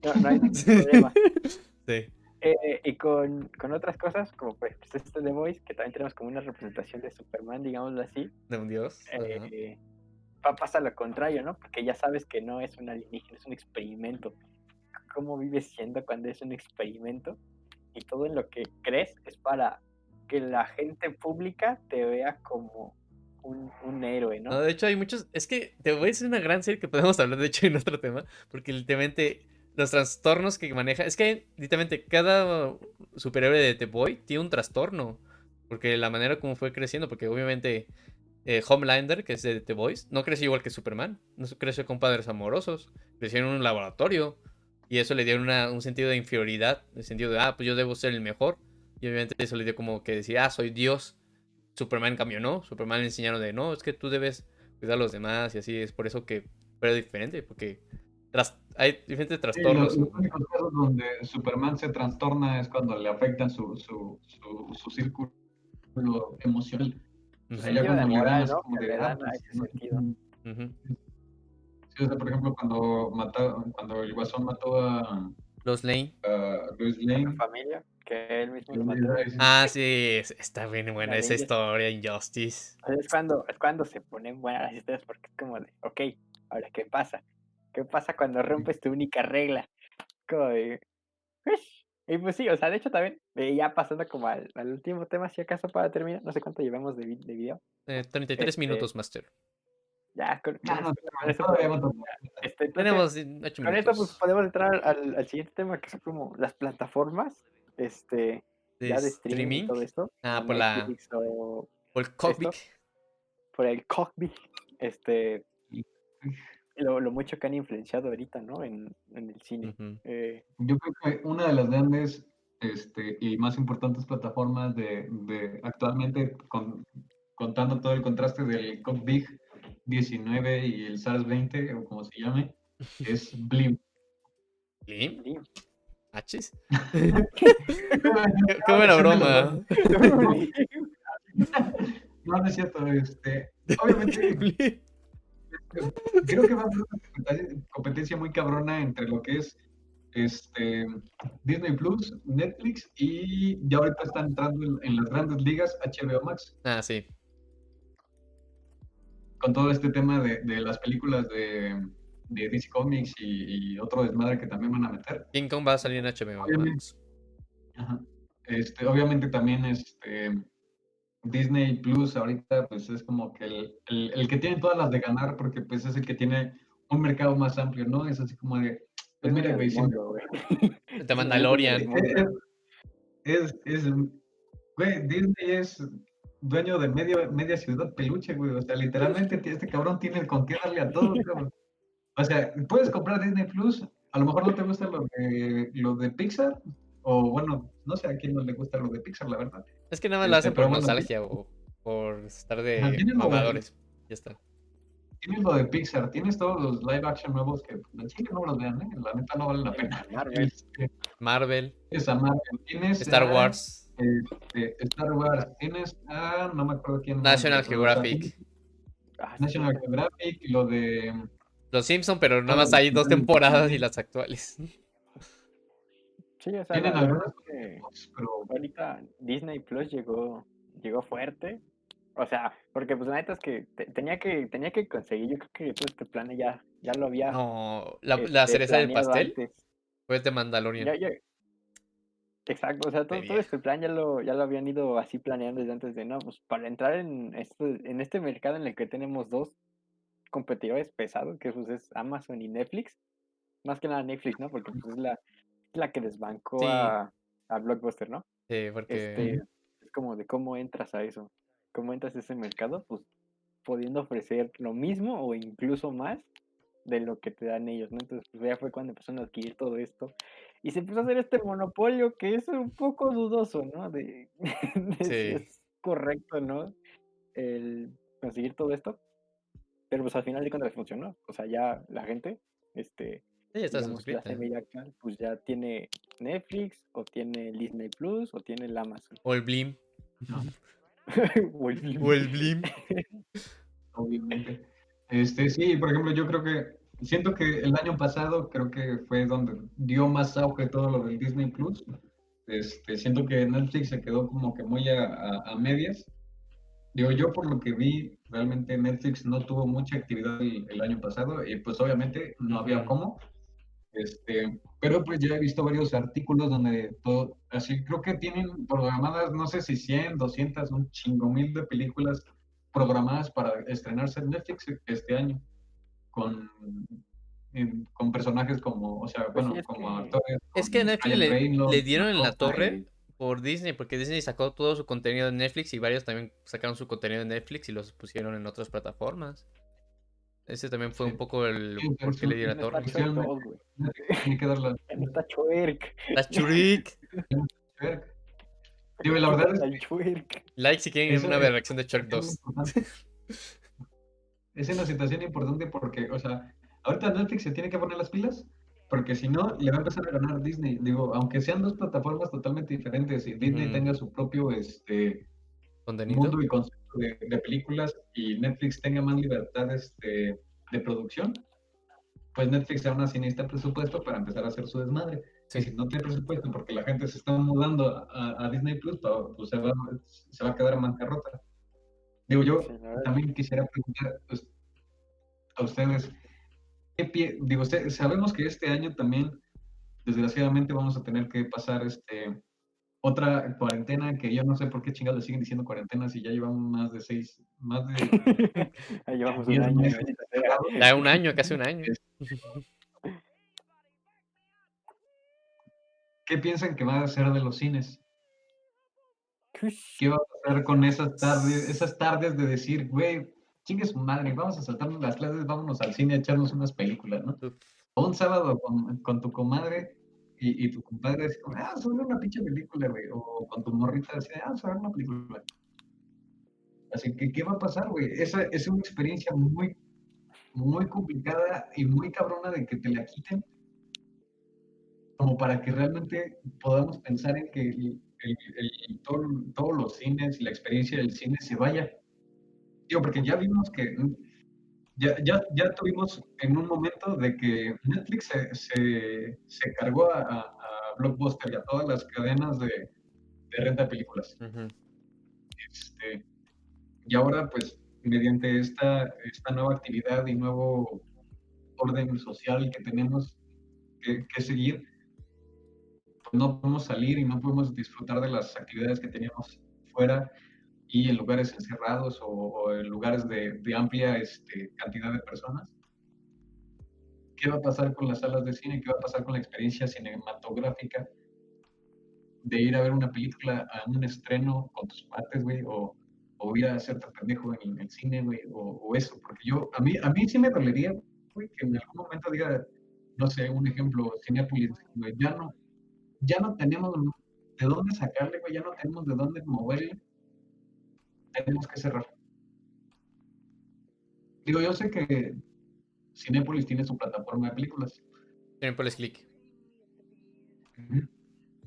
no, no hay ningún problema. (laughs) sí. Eh, y con, con otras cosas, como pues este The Voice, que también tenemos como una representación de Superman, digámoslo así, De un dios. eh, pa- pasa lo contrario, ¿no? Porque ya sabes que no es un alienígena, es un experimento. ¿Cómo vives siendo cuando es un experimento? Y todo en lo que crees es para que la gente pública te vea como un, un héroe, ¿no? No, de hecho hay muchos. Es que The Voice es una gran serie que podemos hablar, de hecho, en otro tema. Porque literalmente los trastornos que maneja. Es que literalmente cada superhéroe de The Boy tiene un trastorno. Porque la manera como fue creciendo. Porque obviamente eh, Homelander, que es de The Boys, no creció igual que Superman. No creció con padres amorosos. Creció en un laboratorio. Y eso le dio una- un sentido de inferioridad. El sentido de, ah, pues yo debo ser el mejor. Y obviamente eso le dio como que decir, ah, soy Dios. Superman en cambio no. Superman le enseñaron de, no, es que tú debes cuidar a los demás. Y así es por eso que fue diferente. Porque tras- hay diferentes Sí, los, trastornos. los únicos casos donde Superman se trastorna es cuando le afectan su, su, su, su círculo emocional. O sea, ya cuando le moral, dan como de, ah, ujú. Sí, o sea, por ejemplo, cuando, cuando el Guasón mató a, Los Lane. a Luis La Lane, familia, que él mismo lo mató. Ah, sí, es- está bien buena La esa ley- historia, Injustice. Es cuando, es cuando se ponen buenas las historias porque es como de, ok, ahora ¿qué pasa? ¿Qué pasa cuando rompes tu única regla? Como de. Y pues sí, o sea, de hecho también, eh, ya pasando como al, al último tema, si acaso para terminar, no sé cuánto llevamos de, de video. Eh, 33 Este, minutos, Master. Ya, con, "Ah, esto- Tenemos 8 con esto pues podemos entrar al, al siguiente tema que son como las plataformas, este, de ya de streaming, y todo esto. Ah, por la- o Por el Cockpit. por el cockpit, este, lo, lo mucho que han influenciado ahorita, ¿no? En, en el cine. Eh, Yo creo que una de las grandes este, y más importantes plataformas de, de actualmente, con- contando todo el contraste del COP-BIG 19 y el SARS 20, o como se llame, es (laughs) Blim. ¿Blim? sí. ¿Hachis? (laughs) Qué, buena broma. No, no es cierto. Este, obviamente, (laughs) Blim. Creo que va a haber una competencia- muy cabrona entre lo que es este, Disney Plus, Netflix y ya ahorita están entrando en, en las grandes ligas HBO Max Ah, sí. con todo este tema de, de las películas de, de DC Comics y, y otro desmadre que también van a meter. King Kong va a salir en HBO Obviamente. Max. Ajá. Este, obviamente también este, Disney Plus ahorita pues es como que el, el- el que tiene todas las de ganar porque pues es el que tiene un mercado más amplio, ¿no? Es así como de, pues mira, güey. (laughs) The Mandalorian. (laughs) es, es, es- güey, Disney es dueño de medio, media ciudad peluche, güey, o sea, literalmente (laughs) este cabrón tiene con qué darle a todo, cabrón. O sea, puedes comprar Disney Plus, a lo mejor no te gusta lo de, lo de Pixar, o bueno, no sé a quién no le gusta lo de Pixar, la verdad. Es que nada más lo Este, hacen por nostalgia o por estar de mamadores. Ya está. Tienes lo de Pixar, tienes todos los live action nuevos que en Chile no los vean, ¿eh? la neta no valen la pena. (laughs) Marvel. Este, Marvel, Tienes a Marvel, tienes Star a, Wars, este, Star Wars, tienes a, no me acuerdo quién. más, National Geographic. Ah, National Geographic, lo de Los Simpson, pero nada Ah, más hay dos temporadas y las actuales. Sí, o sea, tienen la verdad que pero ahorita Disney Plus llegó, llegó fuerte. O sea, porque pues la neta es que te- tenía que tenía que conseguir, yo creo que todo este plan ya, ya lo había No, la, la este, cereza del pastel antes. fue de Mandalorian. Ya, ya. Exacto, o sea, todo, todo este plan ya lo, ya lo habían ido así planeando desde antes de, no, pues para entrar en este, en este mercado en el que tenemos dos competidores pesados, que pues es Amazon y Netflix, más que nada Netflix, ¿no? Porque pues es la, la que desbancó Sí. a, a Blockbuster, ¿no? Sí, porque Este, es como de cómo entras a eso, cómo entras a ese mercado, pues pudiendo ofrecer lo mismo o incluso más de lo que te dan ellos, ¿no? Entonces, pues ya fue cuando empezaron a adquirir todo esto. Y se empezó a hacer este monopolio que es un poco dudoso, ¿no? De, (laughs) de si es correcto, ¿no? El conseguir todo esto. Pero pues al final de cuentas funcionó. O sea, ya la gente, este, ella está digamos, media acá, pues ya tiene Netflix, o tiene el Disney Plus, o tiene el Amazon. O el Blim. (laughs) o el Blim. O el Blim. (laughs) obviamente. Este, sí, por ejemplo, yo creo que siento que el año pasado creo que fue donde dio más auge todo lo del Disney Plus. Este, siento que Netflix se quedó como que muy a, a- a medias. Digo, yo por lo que vi, realmente Netflix no tuvo mucha actividad el, el año pasado y pues obviamente no había cómo. Este, pero pues ya he visto varios artículos donde todo, así creo que tienen programadas, no sé si 100, 200, un chingo mil de películas programadas para estrenarse en Netflix este año con, con personajes como, o sea, Pues bueno, como que- actores. Es que a Netflix le, dieron en la torre por Disney, porque Disney sacó todo su contenido en Netflix y varios también sacaron su contenido en Netflix y los pusieron en otras plataformas. Ese también fue un poco el por qué le dieron la torre. (laughs) está chuerk tiene que dar la- Ya no está chuerk. Las Churik. Digo, la verdad Está chuerk. Like si quieren una reacción de es 2. importante. Es una situación importante porque, o sea, ahorita Netflix se tiene que poner las pilas, porque si no, le va a empezar a ganar Disney. Digo, aunque sean dos plataformas totalmente diferentes y Disney tenga su propio este, Contenido. mundo y concepto de, de películas y Netflix tenga más libertad este, de producción, pues Netflix aún así necesita presupuesto para empezar a hacer su desmadre. Sí. Y si no tiene presupuesto porque la gente se está mudando a, a Disney Plus, pa- pues se va, se va a quedar en bancarrota. Digo, yo también quisiera preguntar pues, a ustedes, ¿qué pie- digo, se- sabemos que este año también, desgraciadamente, vamos a tener que pasar este otra cuarentena que yo no sé por qué chingados le siguen diciendo cuarentena si ya llevamos más de seis, más de (laughs) Ahí llevamos un año. meses. Da un año, casi un año. (laughs) ¿Qué piensan que va a ser de los cines? ¿Qué va a pasar con esas tardes, esas tardes de decir, güey, chingue su madre, vamos a saltarnos las clases, vámonos al cine a echarnos unas películas, ¿no? O un sábado con, con tu comadre y, y tu compadre como, ah, sobre una pinche película, güey. O con tu morrita así, ah, sobre una película. Así que, ¿qué va a pasar, güey? Esa es una experiencia muy, muy complicada y muy cabrona de que te la quiten. Como para que realmente podamos pensar en que el- el- el- todo- todos los cines y la experiencia del cine se vaya. Digo, porque ya vimos que ya, ya, ya tuvimos en un momento de que Netflix se, se, se cargó a, Blockbuster y a todas las cadenas de, de renta de películas. Este, y ahora, pues, mediante esta, esta nueva actividad y nuevo orden social que tenemos que, que seguir, pues no podemos salir y no podemos disfrutar de las actividades que teníamos fuera y en lugares encerrados o, o en lugares de, de amplia este, cantidad de personas. ¿Qué va a pasar con las salas de cine? ¿Qué va a pasar con la experiencia cinematográfica de ir a ver una película a un estreno con tus partes, güey? O, o ir a hacerte pendejo en el cine, güey, o, o eso, porque yo, a mí, a mí sí me dolería, güey, que en algún momento diga, no sé, un ejemplo, Cinepolis, güey, ya no, ya no tenemos de dónde sacarle, güey, ya no tenemos de dónde moverle, tenemos que cerrar. Digo, yo sé que Cinepolis tiene su plataforma de películas. Cinepolis Click.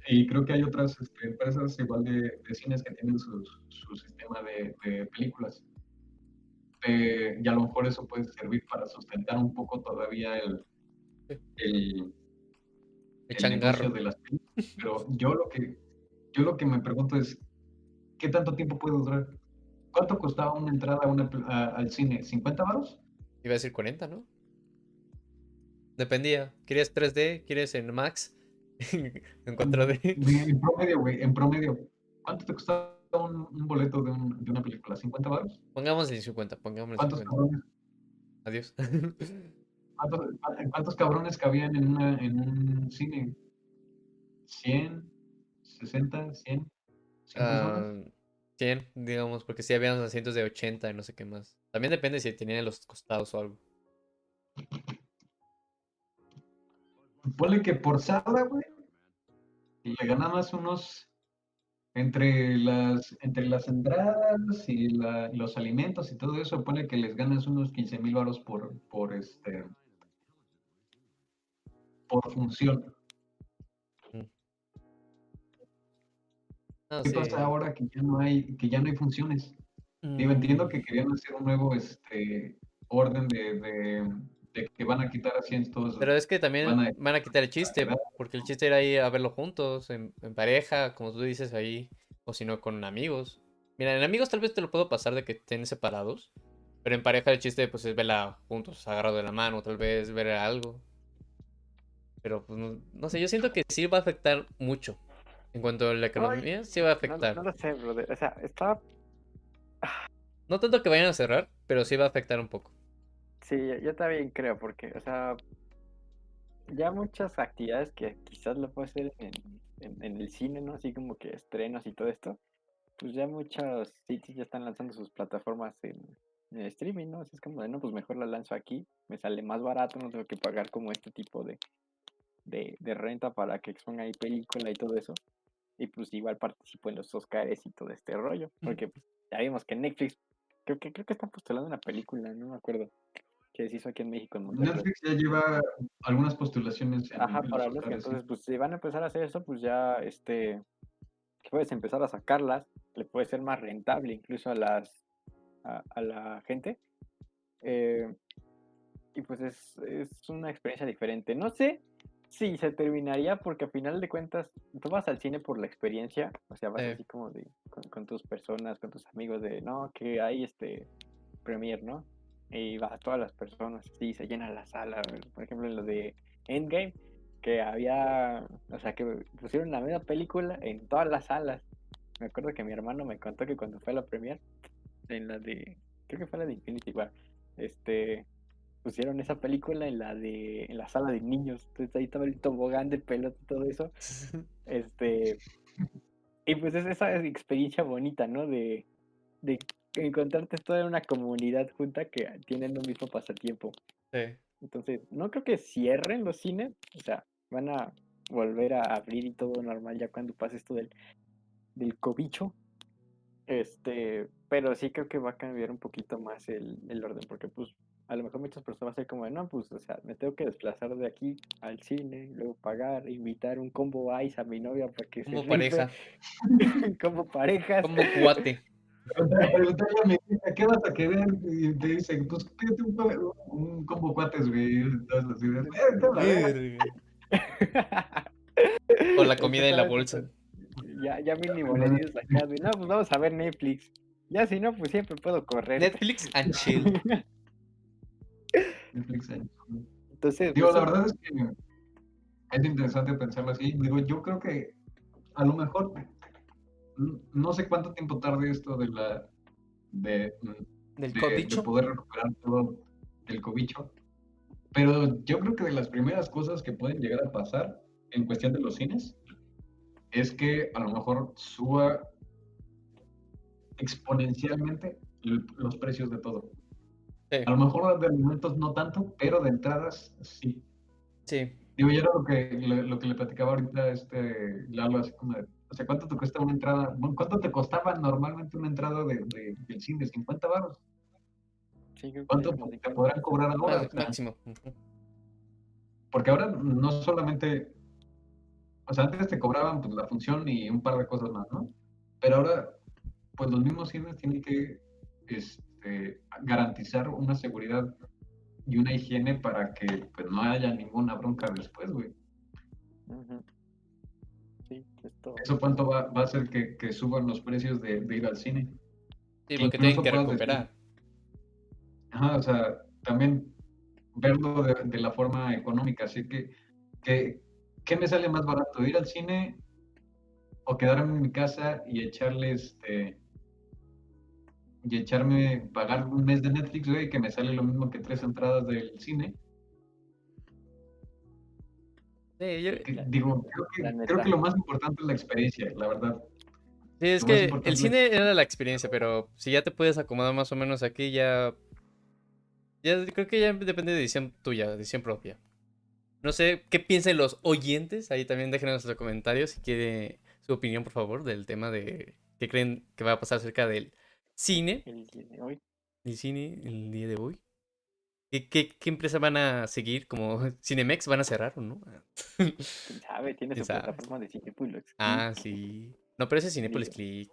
Y creo que hay otras este, empresas igual de, de, cines que tienen su, su sistema de, de películas. Y a lo mejor eso puede servir para sustentar un poco todavía el, el, el, negocio de las películas. Pero yo lo que yo lo que me pregunto es ¿qué tanto tiempo puede durar? ¿Cuánto costaba una entrada a una, a, al cine? ¿50 baros? Iba a decir 40, ¿no? Dependía. ¿Quieres 3D? ¿Quieres en Max? (laughs) en 4D. En promedio, güey, en promedio. ¿Cuánto te costaba un, un boleto de, un, de, una película? ¿50 baros? Pongamos en 50, pongamos ¿Cuántos 50. cabrones? Adiós. ¿Cuántos, ¿Cuántos, cabrones cabían en, una, en un cine? ¿100? ¿60? ¿100? Uh, 100, digamos, porque sí habían asientos de 80 y no sé qué más. También depende si tenían los costados o algo. Ponle que por sala, güey, le ganabas unos entre las entre las entradas y la, los alimentos y todo eso, pone que les ganas unos 15 mil baros por, por este por función. No, ¿Qué sí. pasa ahora que ya no hay que ya no hay funciones? Digo, entiendo que querían hacer un nuevo este orden de, de, de que van a quitar asientos. Pero es que también van a- van a quitar el chiste, porque el chiste era ir a verlo juntos, en, en pareja, como tú dices ahí, o si no, con amigos. Mira, en amigos tal vez te lo puedo pasar de que estén separados, pero en pareja el chiste pues es verla juntos, agarrado de la mano, tal vez ver algo. Pero pues no, no sé, yo siento que sí va a afectar mucho. En cuanto a la economía, sí va a afectar. no lo sé, brother. O sea, estaba. No tanto que vayan a cerrar, pero sí va a afectar un poco. Sí, yo- también creo, porque, o sea, ya muchas actividades que quizás lo puedo hacer en, en, en el cine, ¿no? Así como que estrenos y todo esto, pues ya muchos sitios ya están lanzando sus plataformas en, en streaming, ¿no? Así es como de, no, pues mejor la lanzo aquí, me sale más barato, no tengo que pagar como este tipo de, de, de renta para que exponga ahí película y todo eso. Y pues igual participo en los Oscars y todo este rollo, porque pues, ya vimos que Netflix, creo que, creo que están postulando una película, no me acuerdo que se hizo aquí en México. En Monterrey. Netflix ya lleva algunas postulaciones en, Ajá, para los Oscars, entonces, pues si van a empezar a hacer eso, pues ya, este, puedes empezar a sacarlas, le puede ser más rentable incluso a las, a, a la gente. eh, y pues es, es una experiencia diferente. No sé si se terminaría porque a final de cuentas tú vas al cine por la experiencia, o sea, vas Eh. así como de, con, con tus personas, con tus amigos de, no, que hay este premier, ¿no? Y va todas las personas, sí, se llena la sala, por ejemplo, en lo de Endgame, que había, o sea, que pusieron la misma película en todas las salas. Me acuerdo que mi hermano me contó que cuando fue a la premier, en la de, creo que fue la de Infinity War, este, pusieron esa película en la de, en la sala de niños, entonces ahí estaba el tobogán de pelota y todo eso, (laughs) este, y pues es esa experiencia bonita, ¿no? De, de encontrarte toda una comunidad junta que tienen un mismo pasatiempo. Sí. Entonces, no creo que cierren los cines, o sea, van a volver a abrir y todo normal ya cuando pase esto del, del cobicho. Este, pero sí creo que va a cambiar un poquito más el, el orden, porque pues a lo mejor muchas personas van a ser como, de, no, pues, o sea, me tengo que desplazar de aquí al cine, luego pagar, invitar un combo ice a mi novia para que Como se pareja, (laughs) como parejas. como cuate. Preguntarle a mi hija, ¿qué vas a querer? Y te dice, pues pídete un, co- un combo cuates, güey. Entonces, así "Eh, la verga". Verga. O la comida en la bolsa. Ya, ya mínimo le dices acá de, no, pues vamos a ver Netflix. Ya si no, pues siempre puedo correr. Netflix and chill. (laughs) Netflix, eh. Entonces, Digo, pues, la verdad es que es interesante pensarlo así. Digo, yo creo que a lo mejor no sé cuánto tiempo tarde esto de la de, Del de- poder recuperar todo el cobicho. Pero yo creo que de las primeras cosas que pueden llegar a pasar en cuestión de los cines es que a lo mejor suba exponencialmente los precios de todo. Sí. A lo mejor de alimentos no tanto, pero de entradas sí. Sí. Digo, yo era lo que, lo, lo que le platicaba ahorita a este Lalo, así como de, o sea, ¿cuánto te cuesta una entrada? Bueno, ¿Cuánto te costaba normalmente una entrada de, de- del cine? ¿50 baros? Sí, que ¿Cuánto te podrán cobrar ahora? Ah, máximo. Porque ahora no solamente, o sea, antes te cobraban pues, la función y un par de cosas más, ¿no? Pero ahora, pues los mismos cines tienen que este, garantizar una seguridad y una higiene para que pues, no haya ninguna bronca después, güey. Ujú. Sí, esto. ¿Eso cuánto va, va a hacer que, que suban los precios de, de ir al cine? Sí, Que porque tienen que recuperar. Ajá, o sea, también verlo de, de la forma económica, así que, que, ¿qué me sale más barato? ¿Ir al cine o quedarme en mi casa y echarle este y echarme, pagar un mes de Netflix, güey, que me sale lo mismo que tres entradas del cine? Sí, yo- Que, digo, creo que, neta. creo que lo más importante es la experiencia, la verdad. Sí, es Lo que el es- cine era la experiencia, pero si ya te puedes acomodar más o menos aquí, ya. Ya creo que ya depende de decisión tuya, decisión propia. No sé qué piensan los oyentes. Ahí también déjenos sus comentarios si quiere su opinión, por favor, del tema de qué creen que va a pasar acerca del cine. El día de hoy. El cine el día de hoy. ¿Qué, qué, qué empresa van a seguir? ¿Como (laughs) Cinemex van a cerrar o no? ¿Quién sabe? (laughs) Tiene ¿Quién su sabe? plataforma de Cinepolis. ah, sí. No, pero ese es (laughs) Cinepolis. Click.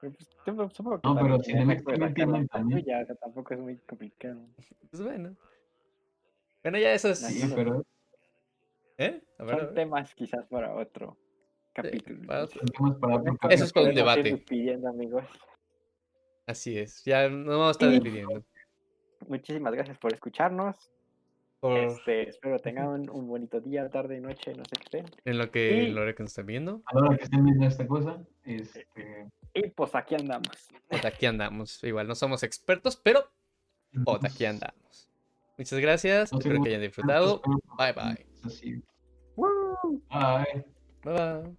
Pero, pues, supongo- supongo que No, pero Cinemex también tiene sea, tampoco es muy complicado. Pues bueno. Bueno, ya eso es. Sí, pero ¿Eh? A ver, a Son ver. temas quizás para otro capítulo. para otro. son temas para otro Eso es para un debate. despidiendo, amigos. Así es. Ya no vamos a estar despidiendo. Muchísimas gracias por escucharnos. Por Este, espero (laughs) tengan un, un bonito día, tarde, noche, no sé qué estén. en lo que y- lo que nos están viendo. a la hora que estén viendo esta cosa, este, Y pues aquí andamos. Pues aquí andamos. Igual no somos expertos, pero pues aquí andamos. Muchas gracias. No Espero que hayan disfrutado. Bye bye. Bye. Bye bye.